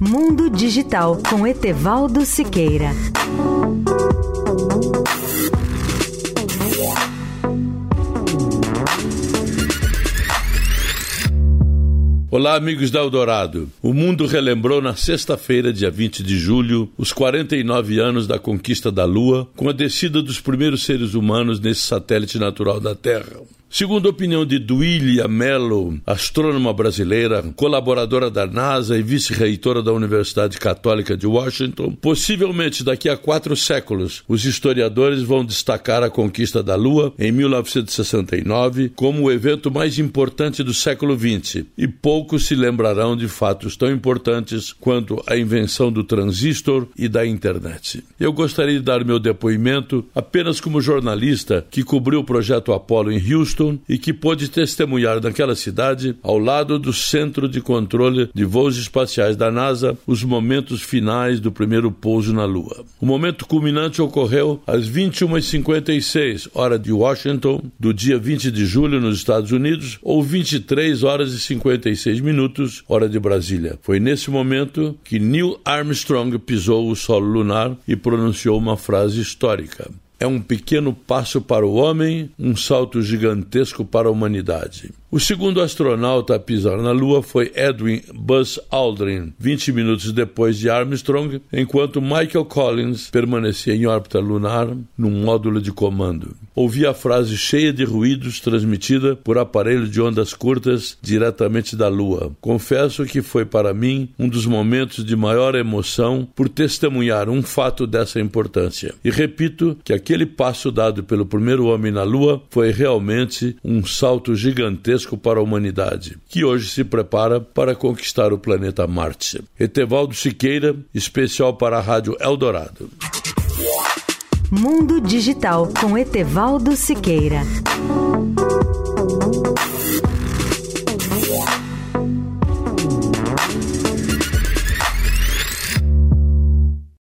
Mundo Digital com Etevaldo Siqueira. Olá, amigos da Eldorado. O mundo relembrou na sexta-feira, dia 20 de julho, os 49 anos da conquista da Lua, com a descida dos primeiros seres humanos nesse satélite natural da Terra. Segundo a opinião de Duília Mello, astrônoma brasileira, colaboradora da NASA e vice-reitora da Universidade Católica de Washington, possivelmente daqui a quatro séculos, os historiadores vão destacar a conquista da Lua em 1969 como o evento mais importante do século XX, e poucos se lembrarão de fatos tão importantes quanto a invenção do transistor e da internet. Eu gostaria de dar meu depoimento apenas como jornalista que cobriu o projeto Apollo em Houston Houston e que pôde testemunhar naquela cidade, ao lado do Centro de Controle de Voos Espaciais da NASA, os momentos finais do primeiro pouso na Lua. O momento culminante ocorreu às 21h56, hora de Washington, do dia 20 de julho, nos Estados Unidos, ou 23 horas e 56 minutos, hora de Brasília. Foi nesse momento que Neil Armstrong pisou o solo lunar e pronunciou uma frase histórica. É um pequeno passo para o homem, um salto gigantesco para a humanidade. O segundo astronauta a pisar na Lua foi Edwin Buzz Aldrin, 20 minutos depois de Armstrong, enquanto Michael Collins permanecia em órbita lunar num módulo de comando. Ouvi a frase cheia de ruídos transmitida por aparelho de ondas curtas diretamente da Lua. Confesso que foi para mim um dos momentos de maior emoção por testemunhar um fato dessa importância. E repito que aquele passo dado pelo primeiro homem na Lua foi realmente um salto gigantesco gigantesco para a humanidade, que hoje se prepara para conquistar o planeta Marte. Etevaldo Siqueira, especial para a Rádio Eldorado. Mundo Digital com Etevaldo Siqueira.